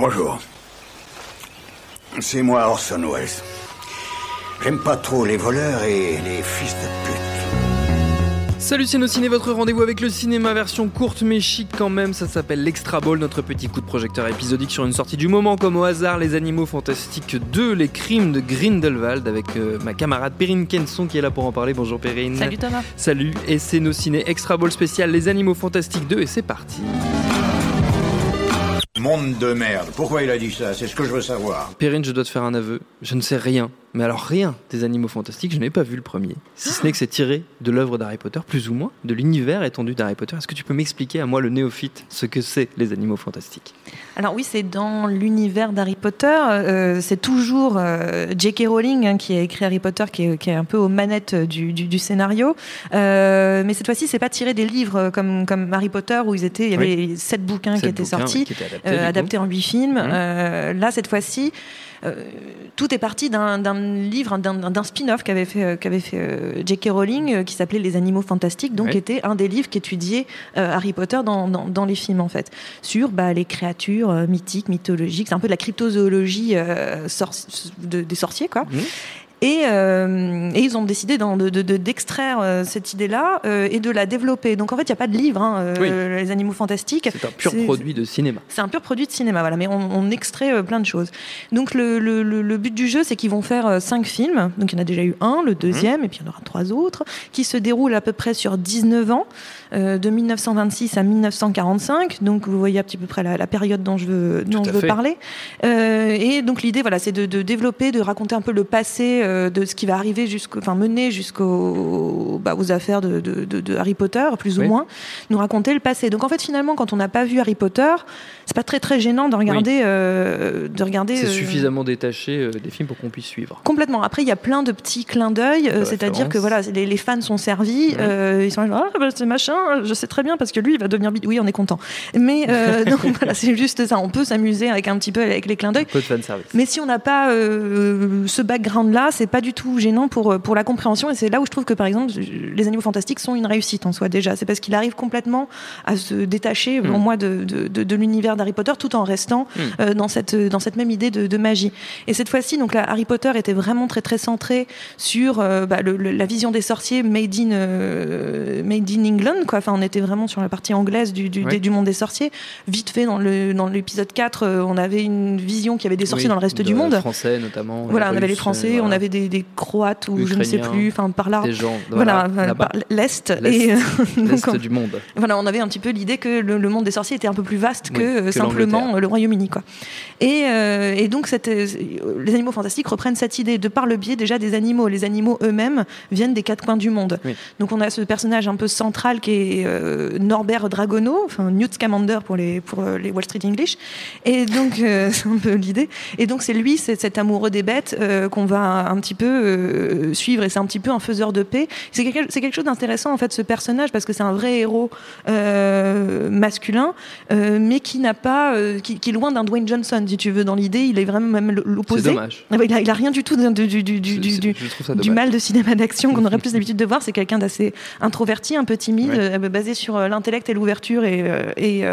Bonjour. C'est moi Orson Welles. J'aime pas trop les voleurs et les fils de pute. Salut Ciné, votre rendez-vous avec le cinéma version courte mais chic quand même, ça s'appelle l'Extra Ball, notre petit coup de projecteur épisodique sur une sortie du moment comme au hasard Les Animaux Fantastiques 2, Les Crimes de Grindelwald avec euh, ma camarade Perrine Kenson qui est là pour en parler. Bonjour Perrine. Salut Thomas. Salut, et c'est nos ciné Extra Ball spécial Les Animaux Fantastiques 2 et c'est parti. Monde de merde. Pourquoi il a dit ça? C'est ce que je veux savoir. Perrine, je dois te faire un aveu, je ne sais rien, mais alors rien des Animaux Fantastiques, je n'ai pas vu le premier. Si ce n'est que c'est tiré de l'œuvre d'Harry Potter, plus ou moins, de l'univers étendu d'Harry Potter. Est-ce que tu peux m'expliquer à moi, le néophyte, ce que c'est les Animaux Fantastiques? Alors oui, c'est dans l'univers d'Harry Potter. euh, c'est toujours euh, J.K. Rowling hein, qui a écrit Harry Potter, qui est, qui est un peu aux manettes du, du- du scénario. Euh, mais cette fois-ci, c'est pas tiré des livres comme, comme Harry Potter où ils étaient, il y avait sept bouquins qui étaient bouquins, sortis. ouais, qui étaient adaptés, en huit films. Euh, là, cette fois-ci, tout est parti d'un livre, d'un spin-off qu'avait fait, euh, qu'avait fait euh, J.K. Rowling, euh, qui s'appelait Les Animaux Fantastiques, donc Ouais. qui était un des livres qui étudiait euh, Harry Potter dans, dans, dans les films en fait, sur bah, les créatures mythiques, mythologiques. C'est un peu de la cryptozoologie de- des sorciers, quoi. Et, euh, et ils ont décidé d'en- de- de- d'extraire euh, cette idée-là euh, et de la développer. Donc en fait, il n'y a pas de livre, hein, euh, Les Animaux Fantastiques. C'est un pur produit de cinéma. c'est un pur produit de cinéma, voilà, mais on, on extrait plein de choses. Donc le, le- but du jeu, c'est qu'ils vont faire cinq films. Donc il y en a déjà eu un, le deuxième, et puis il y en aura trois autres, qui se déroulent à peu près sur 19 ans, de 1926 à 1945. Donc vous voyez à petit peu près la, la période dont je veux, dont je veux parler. Et donc l'idée, voilà, c'est de, de développer, de raconter un peu le passé euh, de ce qui va arriver jusqu'au, enfin mener jusqu'aux bah, aux affaires de, de- de- de Harry Potter, plus ou Oui. moins, nous raconter le passé. Donc en fait, finalement, quand on n'a pas vu Harry Potter, c'est pas très très gênant de regarder, euh, de regarder. C'est euh, suffisamment détaché euh, des films pour qu'on puisse suivre. Complètement. Après, il y a plein de petits clins d'œil, c'est-à-dire que voilà, les, les fans sont servis, ils sont là, ah, bah, c'est machin, je sais très bien parce que lui, il va devenir. Oui, on est content. Mais donc voilà, c'est juste ça. On peut s'amuser avec un petit peu avec les clins d'œil. peu de fanservice. Mais si on n'a pas ce background-là, c'est pas du tout gênant pour, pour la compréhension. Et c'est là où je trouve que, par exemple, les animaux fantastiques sont une réussite en soi déjà. C'est parce qu'il arrive complètement à se détacher, pour Mm. moi, de, de, de- de l'univers d'Harry Potter, tout en restant Mm. euh, dans, cette, dans cette même idée de, de magie. Et cette fois-ci, donc là, Harry Potter était vraiment très très centré sur euh, bah, le- le- la vision des sorciers made in, euh, made in England. Quoi. Enfin, on était vraiment sur la partie anglaise du, du, Ouais. des- du monde des sorciers. Vite fait, dans le dans l'épisode 4, euh, on avait une vision qu'il y avait des sorciers Oui, dans le reste du monde. Français notamment. Voilà, on avait les Français, voilà. on avait des, des Croates ou je ne sais plus, enfin par là. des gens Voilà, voilà, là-bas, par l'Est. Et euh, l'est on- du monde. voilà, on avait un petit peu l'idée que le, le monde des sorciers était un peu plus vaste Oui, que, euh, que simplement euh, le Royaume-Uni, quoi. Et, euh, et donc, cette, euh, les animaux fantastiques reprennent cette idée de par le biais déjà des animaux. Les animaux eux-mêmes viennent des quatre coins du monde. Oui. Donc, on a ce personnage un peu central qui est euh, Norbert Dragono, enfin Newt Scamander pour les pour euh, les Wall Street English. Et donc, euh, c'est un peu l'idée. Et donc, c'est lui, c'est cet amoureux des bêtes euh, qu'on va un petit peu euh, suivre. Et c'est un petit peu un faiseur de paix. C'est quelque, chose d'intéressant en fait ce personnage parce que c'est un vrai héros euh, masculin, euh, mais qui n'a pas, qui, qui est loin d'un Dwayne Johnson si tu veux dans l'idée. Il est vraiment même C'est l'opposé. dommage. Ah Il a, il a rien du tout du, mal de cinéma d'action qu'on aurait plus l'habitude de voir. C'est quelqu'un d'assez introverti, un peu timide, Ouais. basé sur l'intellect et l'ouverture et, et,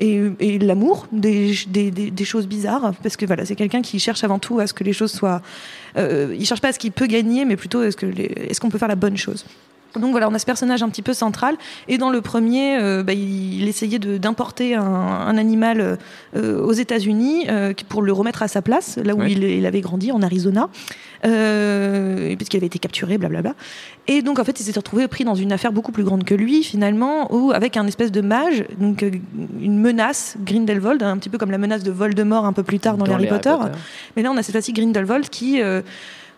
et, et l'amour des, des, des- des choses bizarres. Parce que voilà, c'est quelqu'un qui cherche avant tout à ce que les choses soient. Euh, il cherche pas à ce qu'il peut gagner, mais plutôt est-ce que est-ce qu'on peut faire la bonne chose? Donc voilà, on a ce personnage un petit peu central. Et dans le premier, euh, bah, il, essayait d'importer un, un animal euh, aux États-Unis euh, pour le remettre à sa place, là où Ouais. il, il avait grandi, en Arizona, euh, puisqu'il avait été capturé, blablabla. Et donc en fait, il s'était retrouvé pris dans une affaire beaucoup plus grande que lui, finalement, où avec un espèce de mage, donc euh, une menace, Grindelwald, un petit peu comme la menace de Voldemort un peu plus tard dans, les Harry, Potter. Mais là, on a cette fois-ci Grindelwald qui euh,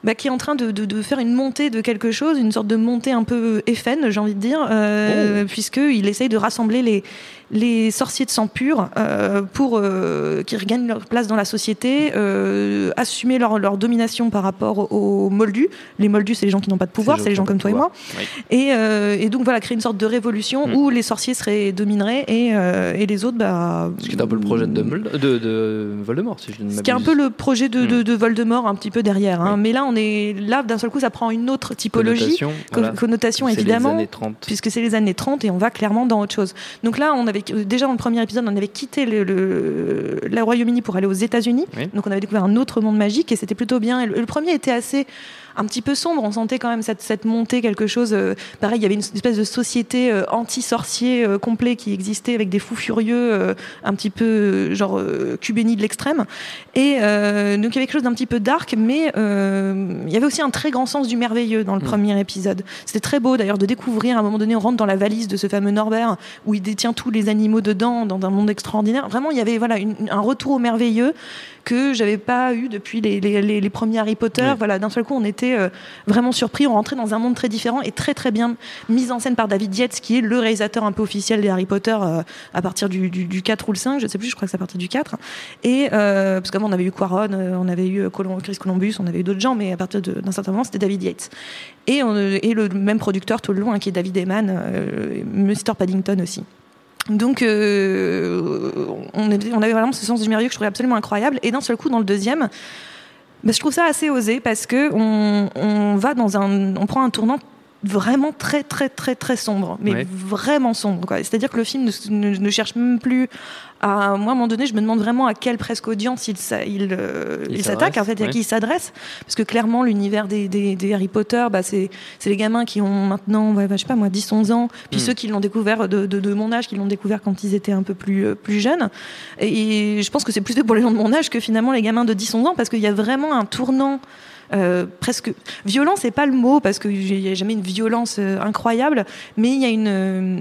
bah, qui est en train de, de, de, faire une montée de quelque chose, une sorte de montée un peu FN, j'ai envie de dire, euh, oh. puisqu'il essaye de rassembler les, les sorciers de sang pur euh, pour euh, qu'ils regagnent leur place dans la société, euh, assumer leur, leur, domination par rapport aux moldus. Les moldus, c'est les gens qui n'ont pas de pouvoir, c'est les gens comme toi et moi. Oui. Et, euh, et, donc voilà, créer une sorte de révolution mm. où les sorciers seraient domineraient et, et les autres, bah. Ce qui est un peu le projet de, de, de Voldemort, si je ne Ce qui est un peu le projet de, mm. de, Voldemort, un petit peu derrière. Hein. Oui. Mais là, on est là d'un seul coup, ça prend une autre typologie, connotation, voilà. connotation évidemment, puisque c'est les années 30 et on va clairement dans autre chose. Donc là, on avait déjà dans le premier épisode, on avait quitté le, Royaume-Uni pour aller aux États-Unis. Oui. Donc on avait découvert un autre monde magique et c'était plutôt bien. Et le, le premier était assez un petit peu sombre. On sentait quand même cette, cette montée, quelque chose. Euh, pareil, il y avait une espèce de société euh, anti-sorcier euh, complet qui existait avec des fous furieux, un petit peu genre cubéni de l'extrême. Et donc il y avait quelque chose d'un petit peu dark, mais il y avait aussi un très grand sens du merveilleux dans le mmh. premier épisode. C'était très beau d'ailleurs de découvrir à un moment donné, on rentre dans la valise de ce fameux Norbert où il détient tous les animaux dedans, dans un monde extraordinaire. Vraiment, il y avait voilà une, un retour au merveilleux que j'avais pas eu depuis les, les, les, les premiers Harry Potter. Voilà, d'un seul coup, on était euh, vraiment surpris. On rentrait dans un monde très différent et très très bien mis en scène par David Yates, qui est le réalisateur un peu officiel des Harry Potter euh, à partir du, du, du, 4 ou le 5, je sais plus, je crois que c'est à partir du 4. Et euh, parce qu'avant on avait eu Quaron, euh, on avait eu Colom Chris Columbus, on avait eu d'autres gens, mais à partir d'un certain moment c'était David Yates. Et, le même producteur tout le long, hein, qui est David Eman, Mr Paddington aussi. Donc, on, avait vraiment ce sens du merveilleux que je trouvais absolument incroyable. Et d'un seul coup, dans le deuxième, bah, je trouve ça assez osé parce que on, on, va dans un, on prend un tournant vraiment très très très très sombre, mais ouais. vraiment sombre. C'est-à-dire que le film ne, ne, ne, cherche même plus à moi à un moment donné, je me demande vraiment à quelle presque audience il, il, euh, il, il s'attaque, en fait, ouais. à qui il s'adresse, parce que clairement l'univers des, des, des, Harry Potter, bah, c'est les gamins qui ont maintenant, ouais, bah, je sais pas moi, 10-11 ans, puis mm. ceux qui l'ont découvert de, de, de, mon âge, qui l'ont découvert quand ils étaient un peu plus euh, plus jeunes. Et, et je pense que c'est plus pour les gens de mon âge que finalement les gamins de 10-11 ans, parce qu'il y a vraiment un tournant. Euh, presque violent c'est pas le mot parce qu'il n'y a jamais une violence euh, incroyable mais il y a une euh,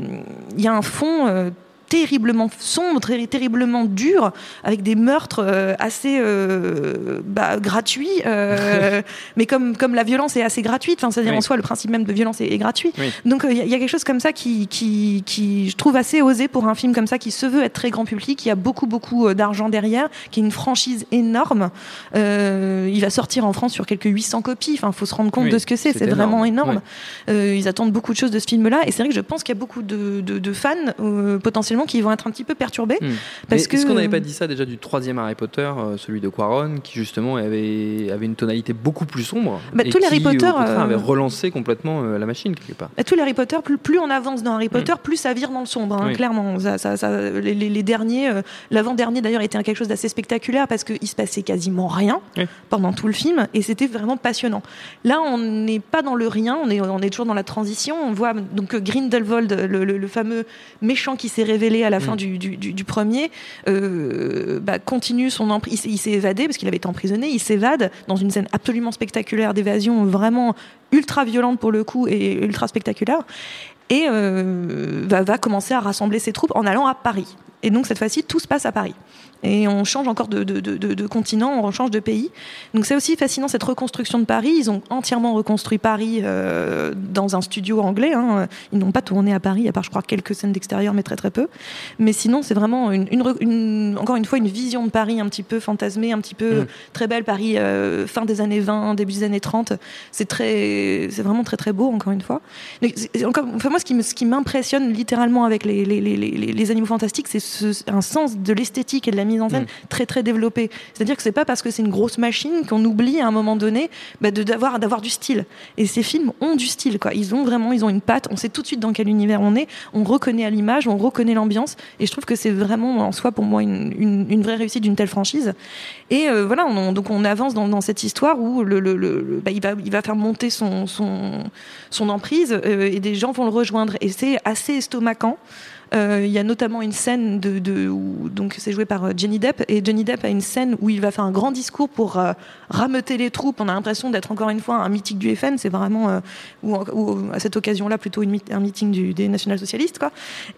il y a un fond terriblement sombre, très, terriblement dur, avec des meurtres euh, assez euh, bah, gratuits. Euh, mais comme, comme la violence est assez gratuite, c'est-à-dire oui. en soi, le principe même de violence est, est gratuit. Oui. Donc il y, y, a quelque chose comme ça qui, qui, qui, je trouve, assez osé pour un film comme ça, qui se veut être très grand public, qui a beaucoup, beaucoup d'argent derrière, qui est une franchise énorme. il va sortir en France sur quelques 800 copies. Enfin, il faut se rendre compte oui, de ce que c'est. C'est vraiment énorme. Ouais. ils attendent beaucoup de choses de ce film-là. Et c'est vrai que je pense qu'il y a beaucoup de, de, de fans potentiellement qui vont être un petit peu perturbés. Mmh. Parce que... Est-ce qu'on n'avait pas dit ça déjà du troisième Harry Potter, euh, celui de Quaron, qui justement avait, avait une tonalité beaucoup plus sombre bah, et tous les Harry Potter euh... avait relancé complètement la machine quelque part. Bah, tous les Harry Potter, plus, plus on avance dans Harry Potter, mmh. plus ça vire dans le sombre, hein, oui. clairement. Ça, ça, ça, les, les, les, derniers, euh, l'avant-dernier d'ailleurs était quelque chose d'assez spectaculaire parce qu'il se passait quasiment rien oui. pendant tout le film et c'était vraiment passionnant. Là, on n'est pas dans le rien, on est, on est toujours dans la transition. On voit donc Grindelwald, le, le, le fameux méchant qui s'est révélé à la fin du, du, du, du premier, euh, bah, continue son emprise. Il s'est évadé parce qu'il avait été emprisonné. Il s'évade dans une scène absolument spectaculaire d'évasion, vraiment ultra violente pour le coup et ultra spectaculaire. Et euh, va commencer à rassembler ses troupes en allant à Paris. Et donc cette fois-ci, tout se passe à Paris et on change encore de, de, de, de, continent, on change de pays. Donc c'est aussi fascinant cette reconstruction de Paris. Ils ont entièrement reconstruit Paris euh, dans un studio anglais. Hein. Ils n'ont pas tourné à Paris, à part je crois quelques scènes d'extérieur, mais très très peu. Mais sinon c'est vraiment une, une, une, encore une fois une vision de Paris un petit peu fantasmée, un petit peu mmh. très belle. Paris euh, fin des années 20, début des années 30. C'est très, c'est vraiment très très beau encore une fois. Donc, encore, enfin moi ce qui, m'impressionne littéralement avec les, les, les, les, les animaux fantastiques, c'est ce, un sens de l'esthétique et de la mise en scène mmh. très très développée. C'est-à-dire que c'est pas parce que c'est une grosse machine qu'on oublie à un moment donné bah, d'avoir d'avoir du style. Et ces films ont du style quoi. Ils ont vraiment ils ont une patte. On sait tout de suite dans quel univers on est. On reconnaît à l'image, on reconnaît l'ambiance. Et je trouve que c'est vraiment en soi pour moi une, une, une vraie réussite d'une telle franchise. Et euh, voilà, on, donc on avance dans, dans cette histoire où le, le, le bah, il va il va faire monter son son, son emprise euh, et des gens vont le rejoindre. Et c'est assez estomacant. Il y a notamment une scène de, de où, donc c'est joué par Johnny Depp et Johnny Depp a une scène où il va faire un grand discours pour rameuter les troupes. On a l'impression d'être encore une fois un mythique du FN. C'est vraiment ou, à cette occasion-là plutôt une, un meeting du, des national-socialistes quoi.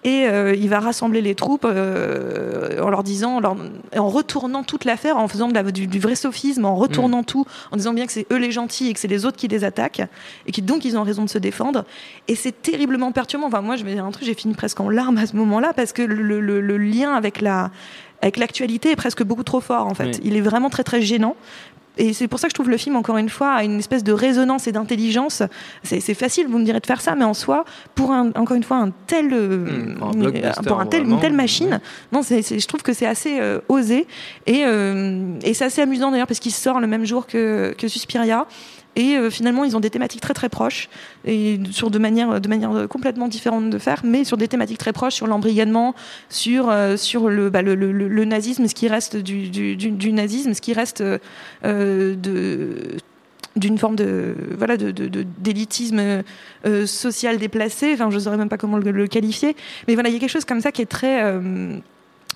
Et il va rassembler les troupes en leur disant, en, retournant toute l'affaire, en faisant de la, du, vrai sophisme, en retournant mm. tout, en disant bien que c'est eux les gentils et que c'est les autres qui les attaquent et qui donc ils ont raison de se défendre. Et c'est terriblement perturbant. Enfin, moi, je vais dire un truc, j'ai fini presque en larmes à ce moment-là parce que le, lien avec la avec l'actualité est presque beaucoup trop fort en fait. Il est vraiment très très gênant et c'est pour ça que je trouve le film, encore une fois, a une espèce de résonance et d'intelligence. C'est facile, vous me direz, de faire ça, mais en soi, pour un, encore une fois un tel, euh, hmm, pour un tel, une telle machine, non, je trouve que c'est assez euh, osé et, euh, et c'est assez amusant d'ailleurs parce qu'il sort le même jour que, que Suspiria. Et euh, finalement, ils ont des thématiques très très proches, et sur de manière, de manière complètement différente de faire, mais sur des thématiques très proches, sur l'embrigadement, sur, euh, sur le, bah, le, le, le, nazisme, ce qui reste du, du, nazisme, ce qui reste euh, de d'une forme de voilà de, d'élitisme social déplacé. Enfin je ne saurais même pas comment le, qualifier. Mais voilà il y a quelque chose comme ça qui est très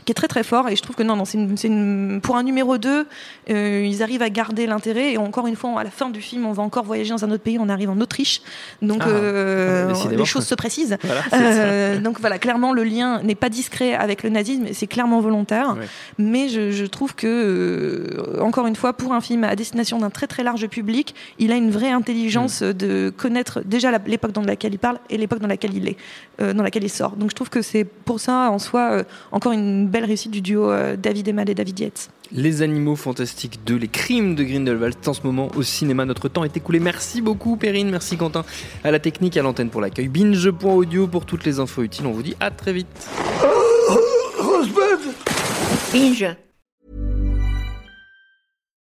qui est très très fort. Et je trouve que non non c'est une, pour un numéro 2 euh, ils arrivent à garder l'intérêt. Et encore une fois à la fin du film on va encore voyager dans un autre pays. On arrive en Autriche. Donc ah, euh, les choses se précisent. Euh, donc voilà clairement le lien n'est pas discret avec le nazisme c'est clairement volontaire. Mais je, je, trouve que encore une fois pour un film à destination d'un très très large public il a une vraie intelligence mm. de connaître déjà l'époque dans laquelle il parle et l'époque dans laquelle il est dans laquelle il sort. Donc je trouve que c'est pour ça en soi encore une belle réussite du duo euh, David Emal et David Yates. Les animaux fantastiques 2, les crimes de Grindelwald, en ce moment au cinéma. Notre temps est écoulé. Merci beaucoup Perrine, merci Quentin à la technique, à l'antenne pour l'accueil. Binge.audio pour toutes les infos utiles. On vous dit à très vite. Binge.